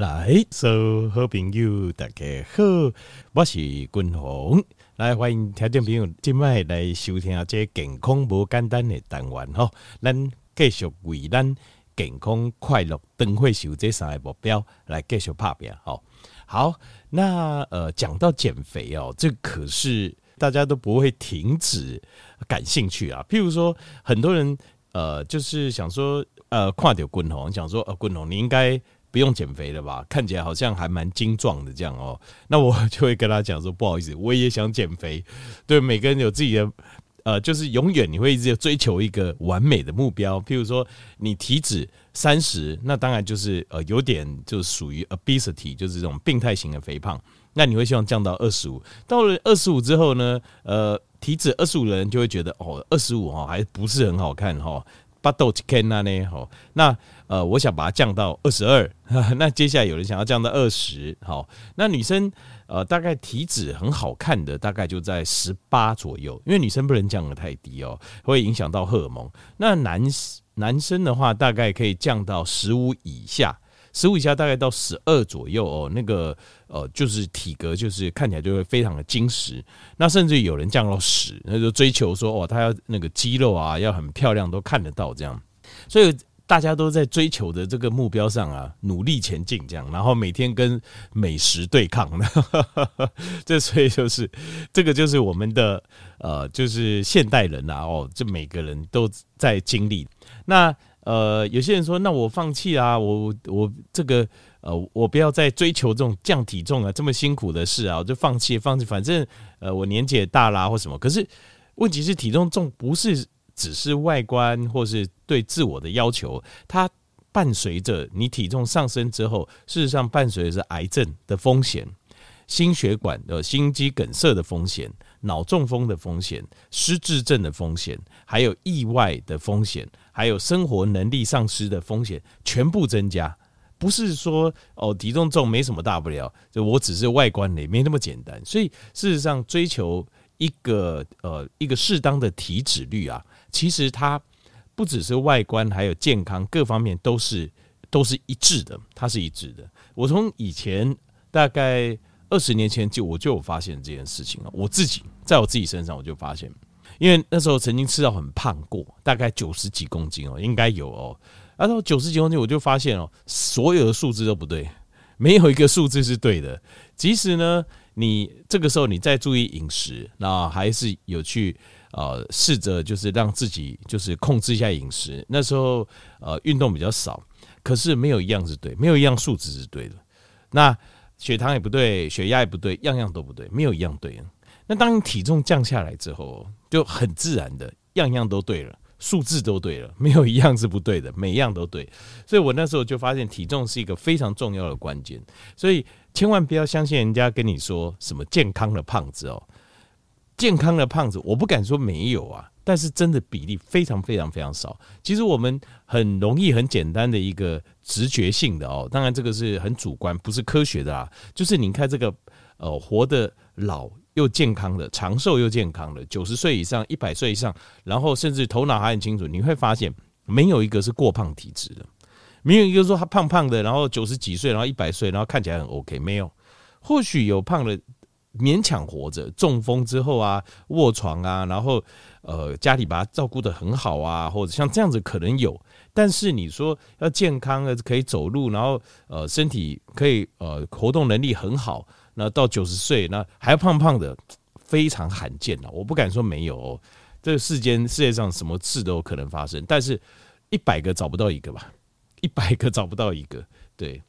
来，所有好朋友大家好，我是君宏，来欢迎听众朋友今麦来收听这健康无简单的单元吼，咱继续为咱健康快乐灯会秀这三个目标来继续拍拼吼。好，那呃讲到减肥哦，这可是大家都不会停止感兴趣啊。譬如说，很多人呃就是想说呃看到君宏，想说呃君宏你应该。不用减肥了吧？看起来好像还蛮精壮的这样哦。那我就会跟他讲说，不好意思，我也想减肥。对，每个人有自己的，呃，就是永远你会一直追求一个完美的目标。譬如说，你体脂三十，那当然就是呃有点就属于 obesity，就是这种病态型的肥胖。那你会希望降到二十五。到了二十五之后呢，呃，体脂二十五的人就会觉得哦，二十五哦还不是很好看哈。巴豆七 K 那呢？好，那呃，我想把它降到二十二。那接下来有人想要降到二十，好，那女生呃，大概体脂很好看的，大概就在十八左右，因为女生不能降得太低哦，会影响到荷尔蒙。那男男生的话，大概可以降到十五以下。十五以下大概到十二左右哦，那个呃就是体格就是看起来就会非常的精实，那甚至有人降到十，那就追求说哦，他要那个肌肉啊要很漂亮都看得到这样，所以大家都在追求的这个目标上啊努力前进这样，然后每天跟美食对抗，这所以就是这个就是我们的呃就是现代人啊哦，这每个人都在经历那。呃，有些人说，那我放弃啊，我我这个呃，我不要再追求这种降体重啊，这么辛苦的事啊，我就放弃，放弃，反正呃，我年纪也大啦，或什么。可是问题是，体重重不是只是外观或是对自我的要求，它伴随着你体重上升之后，事实上伴随的是癌症的风险、心血管的心肌梗塞的风险、脑中风的风险、失智症的风险，还有意外的风险。还有生活能力丧失的风险全部增加，不是说哦体重重没什么大不了，就我只是外观也没那么简单。所以事实上，追求一个呃一个适当的体脂率啊，其实它不只是外观，还有健康各方面都是都是一致的，它是一致的。我从以前大概二十年前就我就有发现这件事情了，我自己在我自己身上我就发现。因为那时候曾经吃到很胖过，大概九十几公斤哦，应该有哦。然后九十几公斤，我就发现哦，所有的数字都不对，没有一个数字是对的。即使呢，你这个时候你再注意饮食，那还是有去呃试着就是让自己就是控制一下饮食。那时候呃运动比较少，可是没有一样是对，没有一样数字是对的。那血糖也不对，血压也不对，样样都不对，没有一样对。那当你体重降下来之后，就很自然的，样样都对了，数字都对了，没有一样是不对的，每一样都对。所以我那时候就发现，体重是一个非常重要的关键。所以千万不要相信人家跟你说什么健康的胖子哦，健康的胖子，我不敢说没有啊，但是真的比例非常非常非常少。其实我们很容易、很简单的一个直觉性的哦，当然这个是很主观，不是科学的啊。就是你看这个呃，活得老。又健康的，长寿又健康的，九十岁以上、一百岁以上，然后甚至头脑还很清楚，你会发现没有一个是过胖体质的，没有一个说他胖胖的，然后九十几岁，然后一百岁，然后看起来很 OK，没有。或许有胖的勉强活着，中风之后啊，卧床啊，然后呃家里把他照顾得很好啊，或者像这样子可能有，但是你说要健康的可以走路，然后呃身体可以呃活动能力很好。那到九十岁，那还胖胖的，非常罕见了。我不敢说没有哦，这个世间世界上什么事都有可能发生，但是一百个找不到一个吧，一百个找不到一个。对，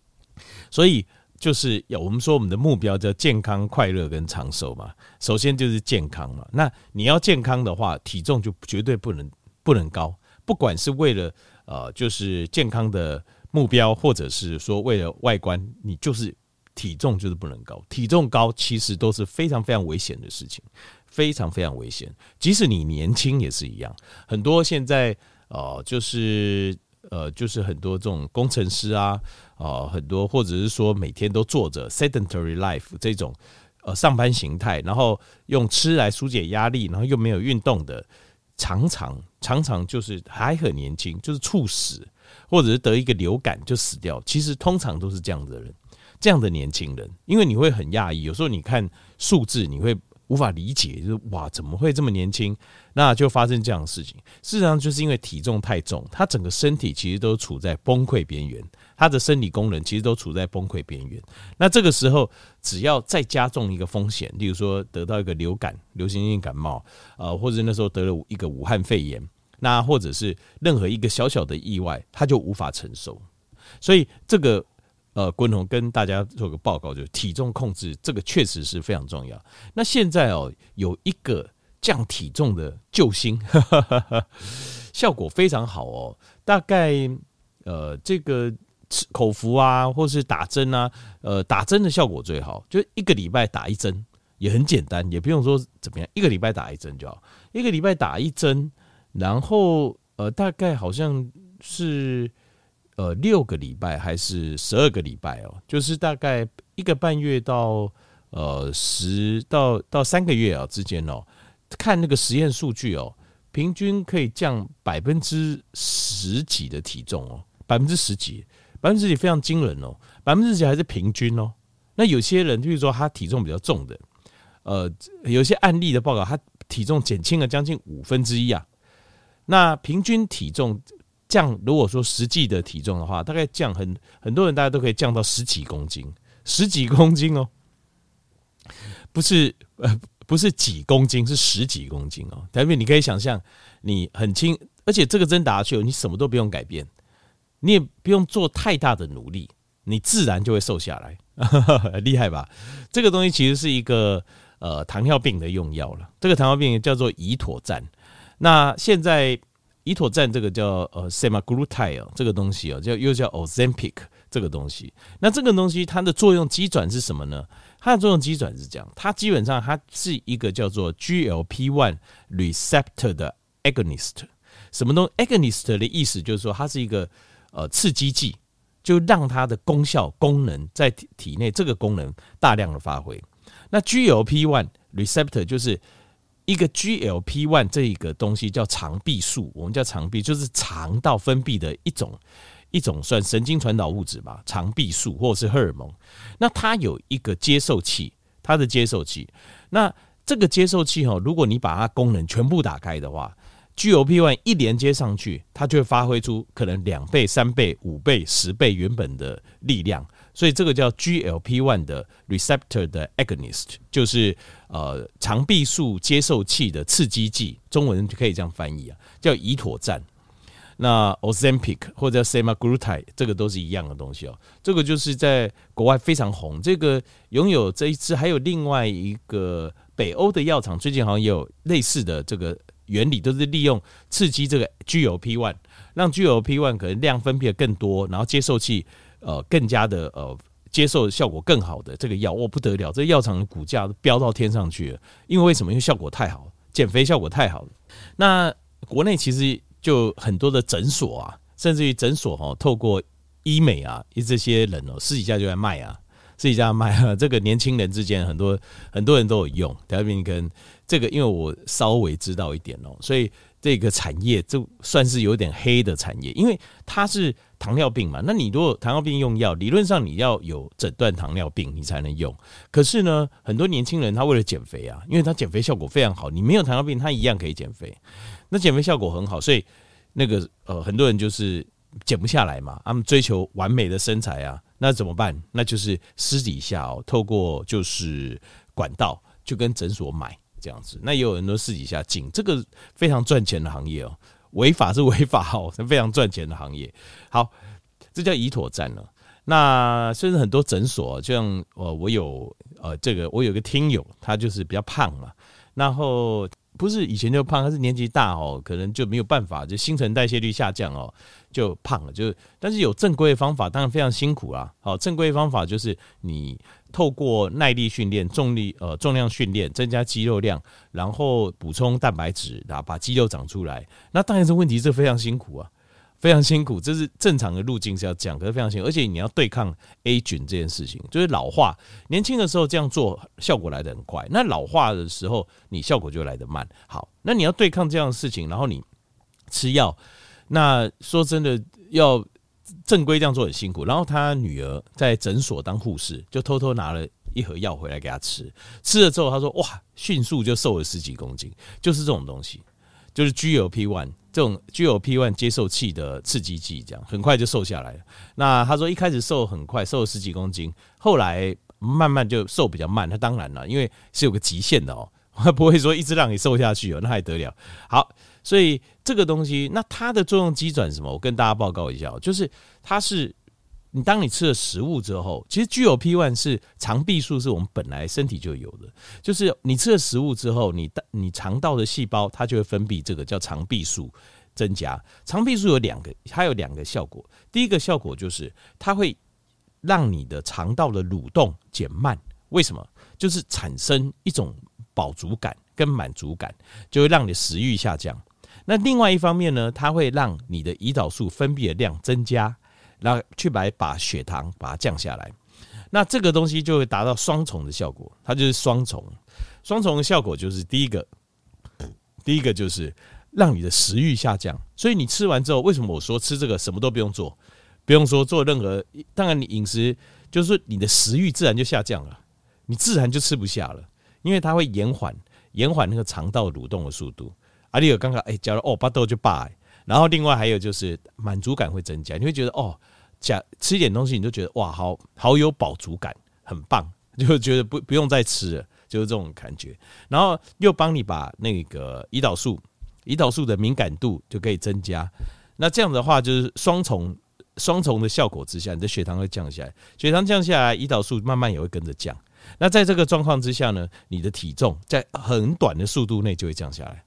所以就是要我们说我们的目标叫健康、快乐跟长寿嘛。首先就是健康嘛。那你要健康的话，体重就绝对不能不能高，不管是为了呃就是健康的目标，或者是说为了外观，你就是。体重就是不能高，体重高其实都是非常非常危险的事情，非常非常危险。即使你年轻也是一样，很多现在呃，就是呃，就是很多这种工程师啊，啊、呃，很多或者是说每天都坐着 sedentary life 这种呃上班形态，然后用吃来疏解压力，然后又没有运动的，常常常常就是还很年轻，就是猝死。或者是得一个流感就死掉，其实通常都是这样的人，这样的年轻人，因为你会很讶异，有时候你看数字，你会无法理解，就是哇，怎么会这么年轻？那就发生这样的事情。事实上，就是因为体重太重，他整个身体其实都处在崩溃边缘，他的生理功能其实都处在崩溃边缘。那这个时候，只要再加重一个风险，例如说得到一个流感、流行性感冒，呃，或者那时候得了一个武汉肺炎，那或者是任何一个小小的意外，他就无法承受。所以这个。呃，滚筒跟大家做个报告，就是体重控制这个确实是非常重要。那现在哦，有一个降体重的救星，效果非常好哦。大概呃，这个吃口服啊，或是打针啊，呃，打针的效果最好，就一个礼拜打一针，也很简单，也不用说怎么样，一个礼拜打一针就好。一个礼拜打一针，然后呃，大概好像是。呃，六个礼拜还是十二个礼拜哦，就是大概一个半月到呃十到到三个月啊之间哦，看那个实验数据哦，平均可以降百分之十几的体重哦，百分之十几，百分之十几非常惊人哦，百分之十几还是平均哦。那有些人，就是说他体重比较重的，呃，有些案例的报告，他体重减轻了将近五分之一啊，那平均体重。降，如果说实际的体重的话，大概降很很多人，大家都可以降到十几公斤，十几公斤哦，不是呃不是几公斤，是十几公斤哦。代表你可以想象，你很轻，而且这个针打下去，你什么都不用改变，你也不用做太大的努力，你自然就会瘦下来，厉害吧？这个东西其实是一个呃糖尿病的用药了，这个糖尿病叫做胰妥赞。那现在。胰妥赞这个叫呃 semaglutide 这个东西哦，叫又叫 Ozempic 这个东西。那这个东西它的作用机转是什么呢？它的作用机转是这样，它基本上它是一个叫做 GLP-1 receptor 的 agonist。什么东西 agonist 的意思就是说它是一个呃刺激剂，就让它的功效功能在体体内这个功能大量的发挥。那 GLP-1 receptor 就是。一个 GLP-1 这一个东西叫肠壁素，我们叫肠壁，就是肠道分泌的一种一种算神经传导物质吧，肠壁素或者是荷尔蒙。那它有一个接受器，它的接受器，那这个接受器哈，如果你把它功能全部打开的话，GLP-1 一连接上去，它就会发挥出可能两倍、三倍、五倍、十倍原本的力量。所以这个叫 GLP-1 的 receptor 的 agonist，就是呃肠壁素接受器的刺激剂，中文可以这样翻译啊，叫胰妥赞。那 Ozempic 或者 semaglutide，这个都是一样的东西哦。这个就是在国外非常红，这个拥有这一支，还有另外一个北欧的药厂，最近好像也有类似的这个原理，都是利用刺激这个 GLP-1，让 GLP-1 可能量分泌的更多，然后接受器。呃，更加的呃，接受效果更好的这个药，哦不得了，这药厂的股价飙到天上去了。因为为什么？因为效果太好，减肥效果太好了。那国内其实就很多的诊所啊，甚至于诊所哈，透过医美啊，这些人哦，私底下就在卖啊，私底下卖啊。这个年轻人之间很多很多人都有用。特别跟这个，因为我稍微知道一点哦，所以。这个产业就算是有点黑的产业，因为它是糖尿病嘛。那你如果糖尿病用药，理论上你要有诊断糖尿病你才能用。可是呢，很多年轻人他为了减肥啊，因为他减肥效果非常好，你没有糖尿病他一样可以减肥。那减肥效果很好，所以那个呃很多人就是减不下来嘛。他们追求完美的身材啊，那怎么办？那就是私底下哦，透过就是管道就跟诊所买。这样子，那也有很多私底下进，这个非常赚钱的行业哦。违法是违法哦，是 非常赚钱的行业。好，这叫以妥赞了。那甚至很多诊所，就像呃，我有呃，这个我有个听友，他就是比较胖嘛，然后不是以前就胖，他是年纪大哦，可能就没有办法，就新陈代谢率下降哦，就胖了。就是但是有正规的方法，当然非常辛苦啊。好，正规方法就是你。透过耐力训练、重力呃重量训练，增加肌肉量，然后补充蛋白质，然后把肌肉长出来。那当然这问题，是非常辛苦啊，非常辛苦。这是正常的路径是要讲，可是非常辛苦，而且你要对抗 A 菌这件事情，就是老化。年轻的时候这样做效果来得很快，那老化的时候你效果就来得慢。好，那你要对抗这样的事情，然后你吃药，那说真的，要正规这样做很辛苦。然后他女儿在诊所当护士，就偷偷拿了一盒药回来给他吃。吃了之后，他说：“哇，迅速就瘦了十几公斤。”就是这种东西，就是 GLP-1 这种 GLP-1 接受器的刺激剂，这样很快就瘦下来了。那他说一开始瘦很快，瘦了十几公斤，后来慢慢就瘦比较慢。他当然了，因为是有个极限的哦。他 不会说一直让你瘦下去哦，那还得了？好，所以这个东西，那它的作用机转什么？我跟大家报告一下，就是它是你当你吃了食物之后，其实具有 P one 是肠壁素，是我们本来身体就有的，就是你吃了食物之后，你的你肠道的细胞它就会分泌这个叫肠壁素增加。肠壁素有两个，它有两个效果。第一个效果就是它会让你的肠道的蠕动减慢，为什么？就是产生一种。饱足感跟满足感就会让你食欲下降。那另外一方面呢，它会让你的胰岛素分泌的量增加，然后去来把血糖把它降下来。那这个东西就会达到双重的效果，它就是双重。双重的效果就是第一个，第一个就是让你的食欲下降。所以你吃完之后，为什么我说吃这个什么都不用做，不用说做任何，当然你饮食就是你的食欲自然就下降了，你自然就吃不下了。因为它会延缓延缓那个肠道蠕动的速度，阿里尔刚刚哎讲了哦，巴豆就罢，然后另外还有就是满足感会增加，你会觉得哦，加吃一点东西你就觉得哇，好好有饱足感，很棒，就觉得不不用再吃了，就是这种感觉。然后又帮你把那个胰岛素胰岛素的敏感度就可以增加，那这样的话就是双重双重的效果之下，你的血糖会降下来，血糖降下来，胰岛素慢慢也会跟着降。那在这个状况之下呢，你的体重在很短的速度内就会降下来，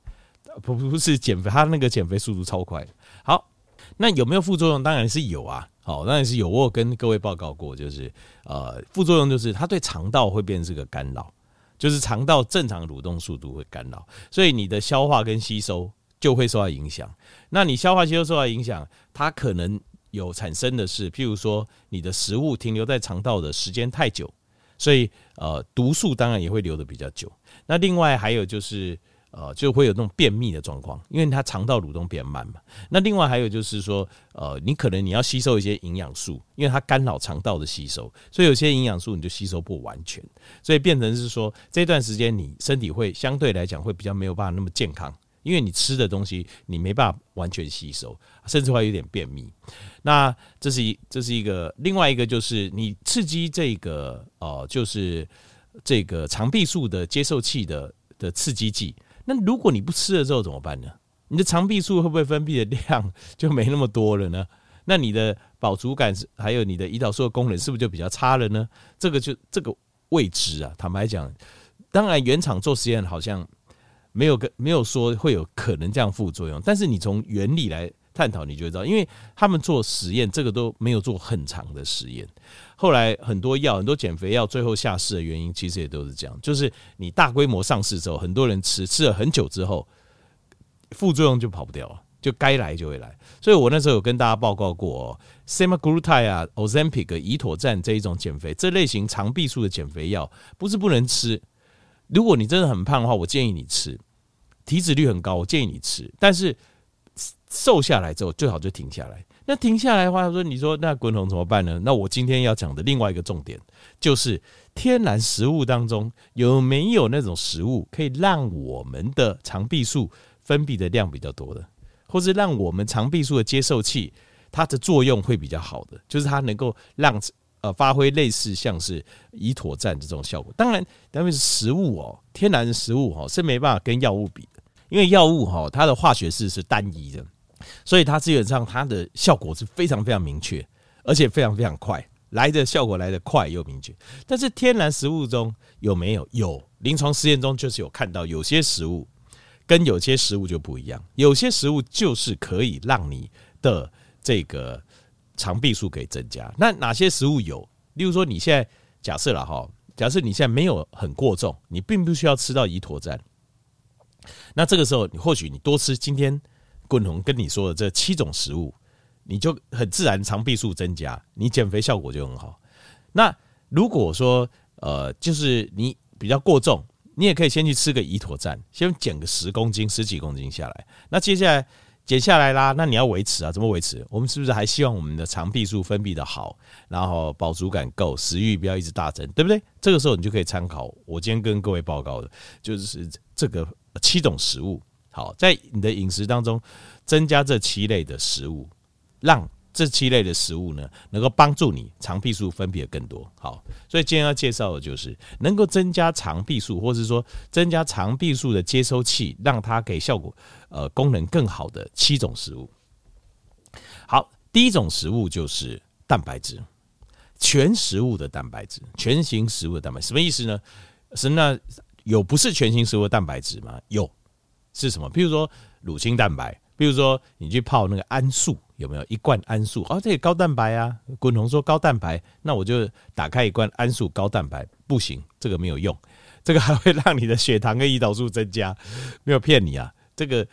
不不是减肥，它那个减肥速度超快。好，那有没有副作用？当然是有啊。好，当然是有。我有跟各位报告过，就是呃，副作用就是它对肠道会变成是个干扰，就是肠道正常蠕动速度会干扰，所以你的消化跟吸收就会受到影响。那你消化吸收受到影响，它可能有产生的是，譬如说你的食物停留在肠道的时间太久。所以，呃，毒素当然也会留得比较久。那另外还有就是，呃，就会有那种便秘的状况，因为它肠道蠕动变慢嘛。那另外还有就是说，呃，你可能你要吸收一些营养素，因为它干扰肠道的吸收，所以有些营养素你就吸收不完全，所以变成是说这段时间你身体会相对来讲会比较没有办法那么健康。因为你吃的东西你没办法完全吸收，甚至会有点便秘。那这是一这是一个另外一个就是你刺激这个呃就是这个肠壁素的接受器的的刺激剂。那如果你不吃了之后怎么办呢？你的肠壁素会不会分泌的量就没那么多了呢？那你的饱足感还有你的胰岛素的功能是不是就比较差了呢？这个就这个未知啊。坦白讲，当然原厂做实验好像。没有跟没有说会有可能这样副作用，但是你从原理来探讨，你就会知道，因为他们做实验，这个都没有做很长的实验。后来很多药，很多减肥药最后下市的原因，其实也都是这样，就是你大规模上市之后，很多人吃吃了很久之后，副作用就跑不掉了，就该来就会来。所以我那时候有跟大家报告过哦，Semaglutide 啊，Ozempic、乙妥赞这一种减肥这类型肠壁素的减肥药，不是不能吃。如果你真的很胖的话，我建议你吃；体脂率很高，我建议你吃。但是瘦下来之后，最好就停下来。那停下来的话，说你说那滚筒怎么办呢？那我今天要讲的另外一个重点，就是天然食物当中有没有那种食物可以让我们的肠壁素分泌的量比较多的，或是让我们肠壁素的接受器它的作用会比较好的，就是它能够让。呃，发挥类似像是乙妥赞这种效果。当然，因为是食物哦，天然食物哦，是没办法跟药物比的。因为药物哈，它的化学式是单一的，所以它基本上它的效果是非常非常明确，而且非常非常快，来的效果来得快又明确。但是天然食物中有没有？有，临床实验中就是有看到有些食物跟有些食物就不一样，有些食物就是可以让你的这个。肠壁素可以增加，那哪些食物有？例如说，你现在假设了哈，假设你现在没有很过重，你并不需要吃到胰妥赞。那这个时候，你或许你多吃今天滚筒跟你说的这七种食物，你就很自然肠壁素增加，你减肥效果就很好。那如果说呃，就是你比较过重，你也可以先去吃个胰妥赞，先减个十公斤、十几公斤下来。那接下来减下来啦，那你要维持啊？怎么维持？我们是不是还希望我们的肠壁素分泌的好，然后饱足感够，食欲不要一直大增，对不对？这个时候你就可以参考我今天跟各位报告的，就是这个七种食物。好，在你的饮食当中增加这七类的食物，让这七类的食物呢，能够帮助你肠壁素分泌的更多。好，所以今天要介绍的就是能够增加肠壁素，或是说增加肠壁素的接收器，让它给效果呃功能更好的七种食物。好，第一种食物就是蛋白质，全食物的蛋白质，全型食物的蛋白，什么意思呢？是那有不是全新食物的蛋白质吗？有，是什么？比如说乳清蛋白。比如说，你去泡那个安素，有没有一罐安素？哦，这个高蛋白啊。滚红说高蛋白，那我就打开一罐安素高蛋白，不行，这个没有用，这个还会让你的血糖跟胰岛素增加，没有骗你啊。这个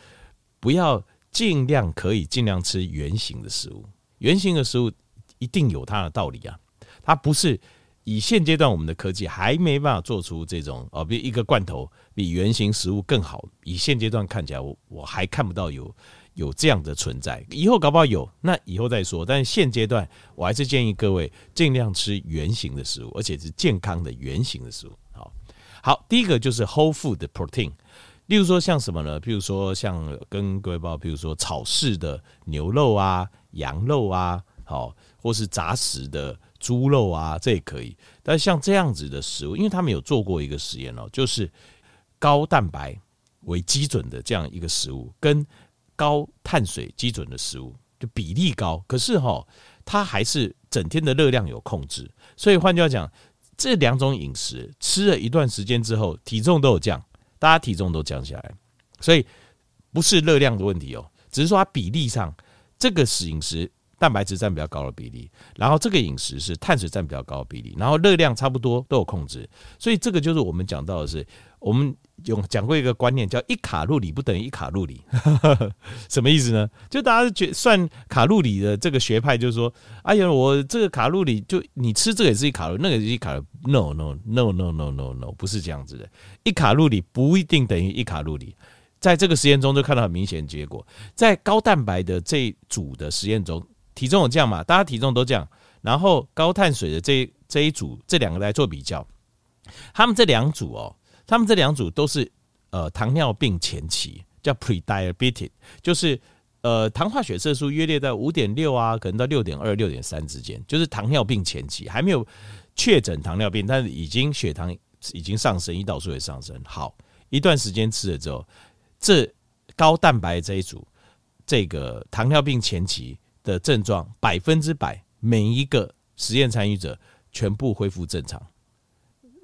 不要尽量可以尽量吃原型的食物，原型的食物一定有它的道理啊，它不是。以现阶段我们的科技还没办法做出这种哦，比一个罐头比原型食物更好。以现阶段看起来，我我还看不到有有这样的存在。以后搞不好有，那以后再说。但是现阶段，我还是建议各位尽量吃原型的食物，而且是健康的原型的食物。好，好，第一个就是 whole food protein，例如说像什么呢？比如说像跟各位报，比如说草饲的牛肉啊、羊肉啊，好，或是杂食的。猪肉啊，这也可以。但像这样子的食物，因为他们有做过一个实验哦，就是高蛋白为基准的这样一个食物，跟高碳水基准的食物，就比例高。可是哈，它还是整天的热量有控制。所以换句话讲，这两种饮食吃了一段时间之后，体重都有降，大家体重都降下来。所以不是热量的问题哦，只是说它比例上这个饮食。蛋白质占比较高的比例，然后这个饮食是碳水占比较高的比例，然后热量差不多都有控制，所以这个就是我们讲到的是，我们有讲过一个观念叫一卡路里不等于一卡路里，什么意思呢？就大家觉算卡路里的这个学派就是说，哎呀，我这个卡路里就你吃这个也是一卡路，那个也是一卡路，no no no no no no no，不是这样子的，一卡路里不一定等于一卡路里，在这个实验中就看到很明显的结果，在高蛋白的这组的实验中。体重有降嘛？大家体重都降，然后高碳水的这这一组，这两个来做比较，他们这两组哦，他们这两组都是呃糖尿病前期，叫 pre-diabetic，就是呃糖化血色素约列在五点六啊，可能到六点二、六点三之间，就是糖尿病前期，还没有确诊糖尿病，但是已经血糖已经上升，胰岛素也上升。好，一段时间吃了之后，这高蛋白这一组，这个糖尿病前期。的症状百分之百，每一个实验参与者全部恢复正常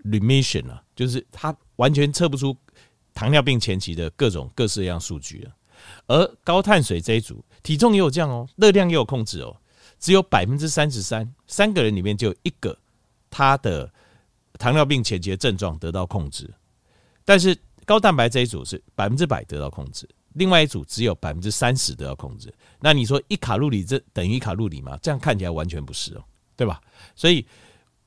，remission 啊，就是他完全测不出糖尿病前期的各种各式各样数据了。而高碳水这一组，体重也有降哦，热量也有控制哦，只有百分之三十三，三个人里面就有一个他的糖尿病前期的症状得到控制，但是高蛋白这一组是百分之百得到控制。另外一组只有百分之三十都要控制，那你说一卡路里这等于一卡路里吗？这样看起来完全不是哦，对吧？所以，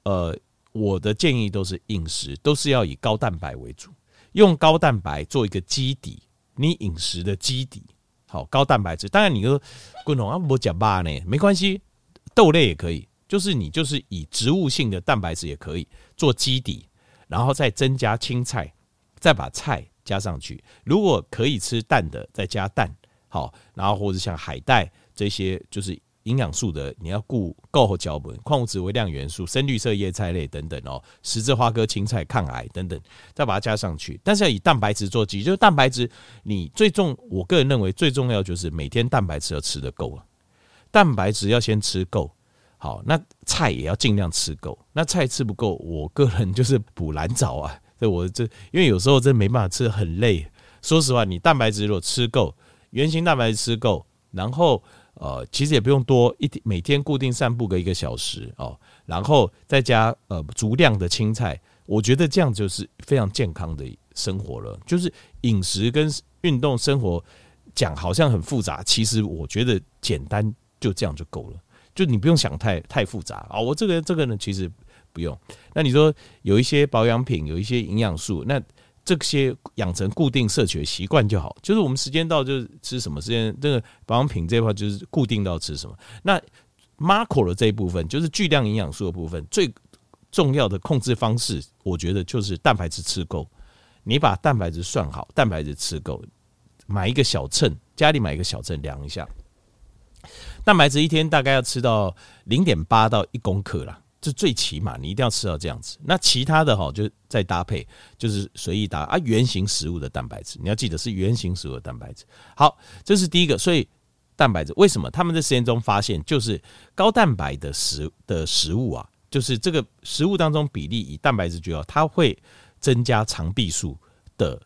呃，我的建议都是饮食都是要以高蛋白为主，用高蛋白做一个基底，你饮食的基底好高蛋白质。当然，你说滚龙啊，不讲吧呢？没关系，豆类也可以，就是你就是以植物性的蛋白质也可以做基底，然后再增加青菜，再把菜。加上去，如果可以吃蛋的，再加蛋，好，然后或者像海带这些，就是营养素的，你要顾够和胶本、矿物质、微量元素、深绿色叶菜类等等哦，十字花科青菜抗癌等等，再把它加上去。但是要以蛋白质做基，就是蛋白质，你最重，我个人认为最重要就是每天蛋白质要吃得够了，蛋白质要先吃够，好，那菜也要尽量吃够，那菜吃不够，我个人就是补蓝藻啊。对，我这因为有时候真没办法吃，很累。说实话，你蛋白质如果吃够，原型蛋白质吃够，然后呃，其实也不用多，一天每天固定散步个一个小时哦，然后再加呃足量的青菜，我觉得这样就是非常健康的生活了。就是饮食跟运动生活讲好像很复杂，其实我觉得简单就这样就够了，就你不用想太太复杂啊。我这个这个呢，其实。不用，那你说有一些保养品，有一些营养素，那这些养成固定摄取的习惯就好。就是我们时间到就是吃什么时间，这个保养品这块就是固定到吃什么。那 macro 的这一部分就是巨量营养素的部分，最重要的控制方式，我觉得就是蛋白质吃够。你把蛋白质算好，蛋白质吃够，买一个小秤，家里买一个小秤量一下，蛋白质一天大概要吃到零点八到一公克啦，这最起码你一定要吃到这样子。那其他的哈，就再搭配，就是随意搭啊，原型食物的蛋白质，你要记得是原型食物的蛋白质。好，这是第一个。所以蛋白质为什么他们在实验中发现，就是高蛋白的食的食物啊，就是这个食物当中比例以蛋白质居高，它会。增加肠壁素的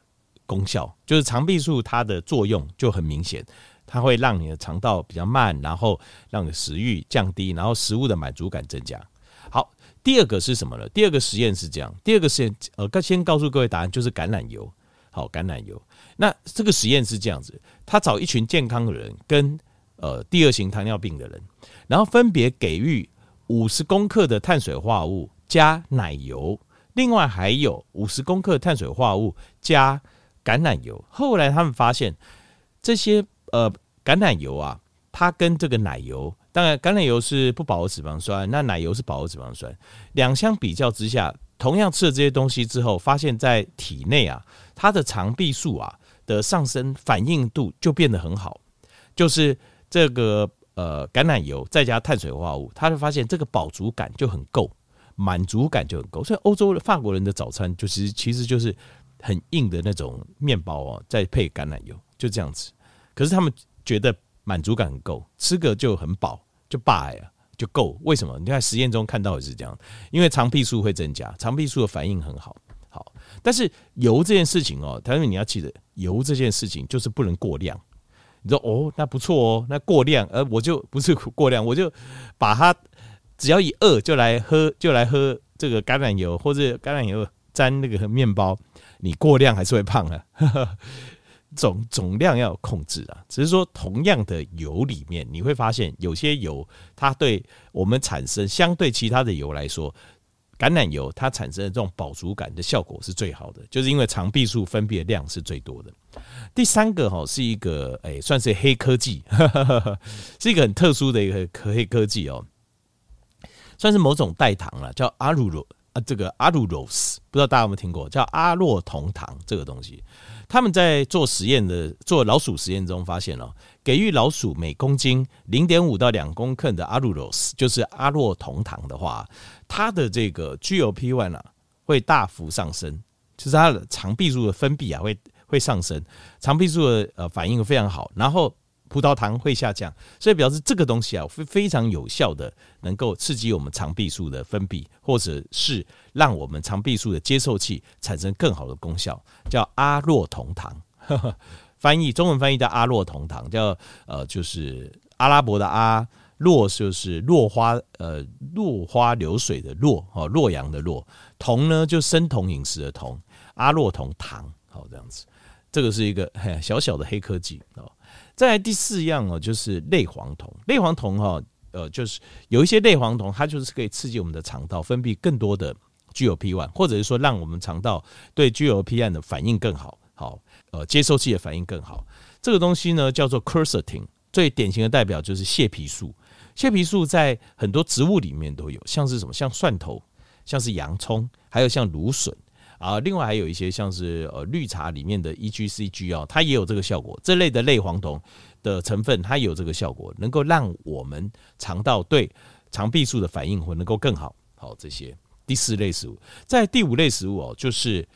功效，就是肠壁素它的作用就很明显，它会让你的肠道比较慢，然后让你食欲降低，然后食物的满足感增加。第二个是什么呢？第二个实验是这样，第二个实验呃，先告诉各位答案，就是橄榄油。好，橄榄油。那这个实验是这样子，他找一群健康的人跟呃第二型糖尿病的人，然后分别给予五十公克的碳水化合物加奶油。另外还有五十公克碳水化合物加橄榄油。后来他们发现，这些呃橄榄油啊，它跟这个奶油，当然橄榄油是不饱和脂肪酸，那奶油是饱和脂肪酸。两相比较之下，同样吃了这些东西之后，发现在体内啊，它的肠壁素啊的上升反应度就变得很好。就是这个呃橄榄油再加碳水化合物，他就发现这个饱足感就很够。满足感就很够，所以欧洲的法国人的早餐就是其实就是很硬的那种面包哦，再配橄榄油，就这样子。可是他们觉得满足感很够，吃个就很饱，就饱呀，就够。为什么？你看实验中看到也是这样，因为肠壁素会增加，肠壁素的反应很好。好，但是油这件事情哦，他说你要记得，油这件事情就是不能过量。你说哦，那不错哦，那过量，呃，我就不是过量，我就把它。只要一饿就来喝，就来喝这个橄榄油，或者橄榄油沾那个面包，你过量还是会胖啊。总总量要控制啊。只是说，同样的油里面，你会发现有些油它对我们产生相对其他的油来说，橄榄油它产生的这种饱足感的效果是最好的，就是因为肠壁素分泌的量是最多的。第三个哈是一个哎，算是黑科技，是一个很特殊的一个黑科技哦。算是某种代糖了，叫阿鲁罗啊，这个阿鲁罗斯，不知道大家有没有听过？叫阿洛酮糖这个东西，他们在做实验的做老鼠实验中发现了，给予老鼠每公斤零点五到两公克的阿鲁罗斯，就是阿洛酮糖的话，它的这个 GLP-1 啊会大幅上升，就是它的肠壁素的分泌啊会会上升，肠壁素的呃反应非常好，然后。葡萄糖会下降，所以表示这个东西啊，会非常有效的能够刺激我们肠壁素的分泌，或者是让我们肠壁素的接受器产生更好的功效，叫阿洛酮糖。翻译中文翻译叫阿洛酮糖，叫呃就是阿拉伯的阿洛就是落花呃落花流水的落哦洛阳的洛。酮呢就生酮饮食的酮阿洛酮糖好这样子，这个是一个小小的黑科技哦。再来第四样哦，就是类黄酮。类黄酮哈，呃，就是有一些类黄酮，它就是可以刺激我们的肠道分泌更多的 GLP-1，或者是说让我们肠道对 GLP-1 的反应更好，好，呃，接收器的反应更好。这个东西呢叫做 c u r s e t i n 最典型的代表就是蟹皮素。蟹皮素在很多植物里面都有，像是什么，像蒜头，像是洋葱，还有像芦笋。啊，另外还有一些像是呃绿茶里面的 EGCG 啊，它也有这个效果。这类的类黄酮的成分，它有这个效果，能够让我们肠道对肠壁素的反应会能够更好。好，这些第四类食物，在第五类食物哦，就是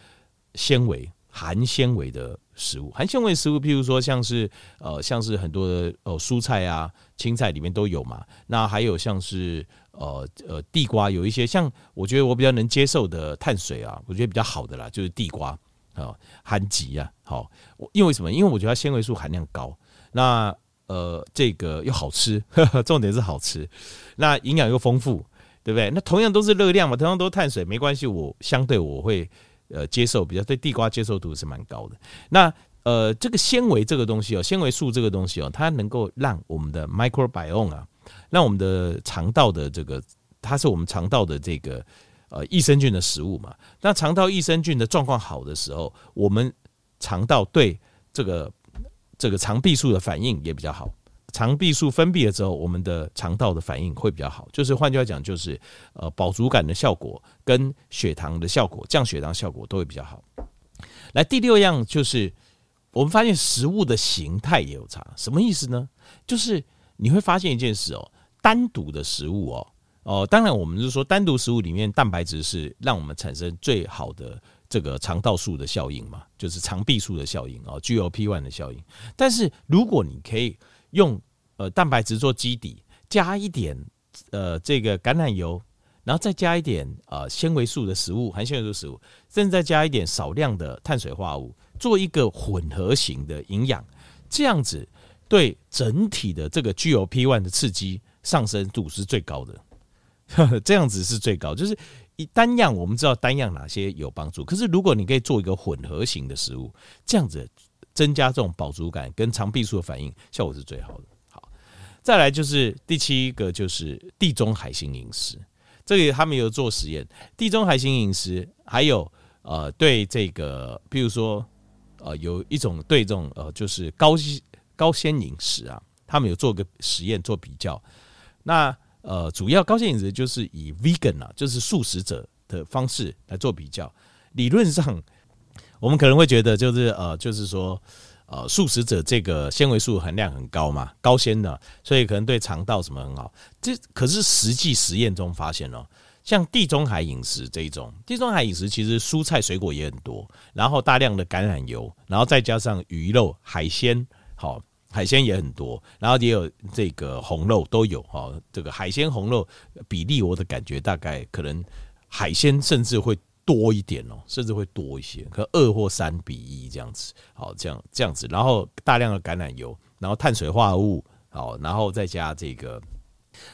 纤维含纤维的食物。含纤维食物，譬如说像是呃像是很多的呃蔬菜啊、青菜里面都有嘛。那还有像是。呃呃，地瓜有一些像，我觉得我比较能接受的碳水啊，我觉得比较好的啦，就是地瓜啊，含曲啊，好，因为什么？因为我觉得它纤维素含量高，那呃，这个又好吃，重点是好吃，那营养又丰富，对不对？那同样都是热量嘛，同样都是碳水，没关系，我相对我会呃接受，比较对地瓜接受度是蛮高的。那呃，这个纤维这个东西哦，纤维素这个东西哦，它能够让我们的 microbiome 啊。让我们的肠道的这个，它是我们肠道的这个呃益生菌的食物嘛。那肠道益生菌的状况好的时候，我们肠道对这个这个肠壁素的反应也比较好。肠壁素分泌了之后，我们的肠道的反应会比较好。就是换句话讲，就是呃饱足感的效果跟血糖的效果，降血糖效果都会比较好。来，第六样就是我们发现食物的形态也有差，什么意思呢？就是你会发现一件事哦，单独的食物哦哦，当然我们是说单独食物里面蛋白质是让我们产生最好的这个肠道素的效应嘛，就是肠壁素的效应哦，GLP-1 的效应。但是如果你可以用呃蛋白质做基底，加一点呃这个橄榄油。然后再加一点呃纤维素的食物，含纤维素食物，甚至再加一点少量的碳水化合物，做一个混合型的营养，这样子对整体的这个 GLP-1 的刺激上升度是最高的。这样子是最高，就是以单样我们知道单样哪些有帮助，可是如果你可以做一个混合型的食物，这样子增加这种饱足感跟肠壁素的反应，效果是最好的。好，再来就是第七个就是地中海型饮食。这里他们有做实验，地中海型饮食，还有呃对这个，比如说呃有一种对这种呃就是高高纤饮食啊，他们有做个实验做比较。那呃主要高纤饮食就是以 vegan 啊，就是素食者的方式来做比较。理论上，我们可能会觉得就是呃就是说。呃，素食者这个纤维素含量很高嘛，高纤的，所以可能对肠道什么很好。这可是实际实验中发现哦，像地中海饮食这一种，地中海饮食其实蔬菜水果也很多，然后大量的橄榄油，然后再加上鱼肉、海鲜，好，海鲜也很多，然后也有这个红肉都有哈。这个海鲜红肉比例，我的感觉大概可能海鲜甚至会。多一点哦，甚至会多一些，可二或三比一这样子，好，这样这样子，然后大量的橄榄油，然后碳水化合物，好，然后再加这个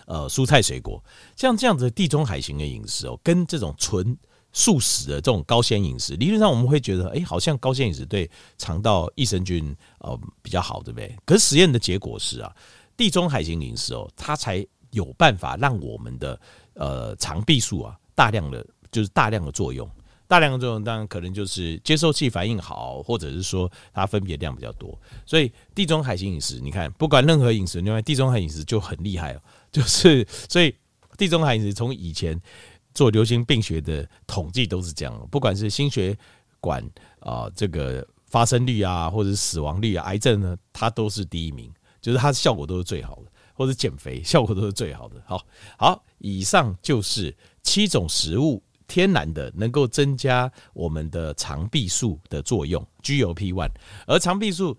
呃蔬菜水果，像这样子地中海型的饮食哦，跟这种纯素食的这种高纤饮食，理论上我们会觉得，哎，好像高纤饮食对肠道益生菌呃比较好，对不对？可是实验的结果是啊，地中海型饮食哦，它才有办法让我们的呃肠壁素啊大量的。就是大量的作用，大量的作用当然可能就是接受器反应好，或者是说它分别量比较多。所以地中海型饮食，你看不管任何饮食，另外地中海饮食就很厉害了。就是所以地中海饮食从以前做流行病学的统计都是这样，不管是心血管啊这个发生率啊，或者死亡率啊，癌症呢，它都是第一名，就是它的效果都是最好的，或者减肥 效果都是最好的。好，好，以上就是七种食物。天然的能够增加我们的肠壁素的作用，G O P one，而肠壁素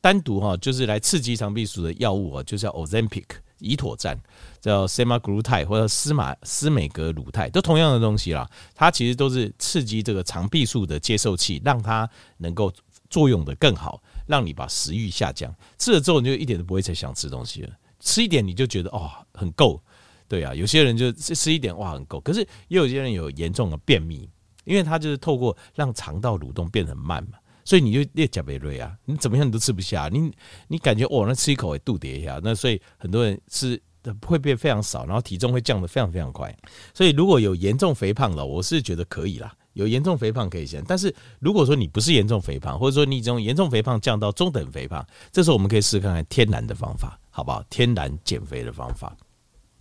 单独哈就是来刺激肠壁素的药物啊，就叫 Ozempic 胰妥赞，叫 s e m a g l u t i 或者司马司美格鲁肽，都同样的东西啦。它其实都是刺激这个肠壁素的接受器，让它能够作用得更好，让你把食欲下降。吃了之后你就一点都不会再想吃东西了，吃一点你就觉得哦很够。对啊，有些人就吃一点哇很够，可是也有些人有严重的便秘，因为他就是透过让肠道蠕动变得很慢嘛，所以你就列甲贝瑞啊，你怎么样你都吃不下，你你感觉哦那吃一口也肚跌一下，那所以很多人吃会变非常少，然后体重会降得非常非常快，所以如果有严重肥胖的，我是觉得可以啦，有严重肥胖可以先，但是如果说你不是严重肥胖，或者说你从严重肥胖降到中等肥胖，这时候我们可以试看看天然的方法，好不好？天然减肥的方法。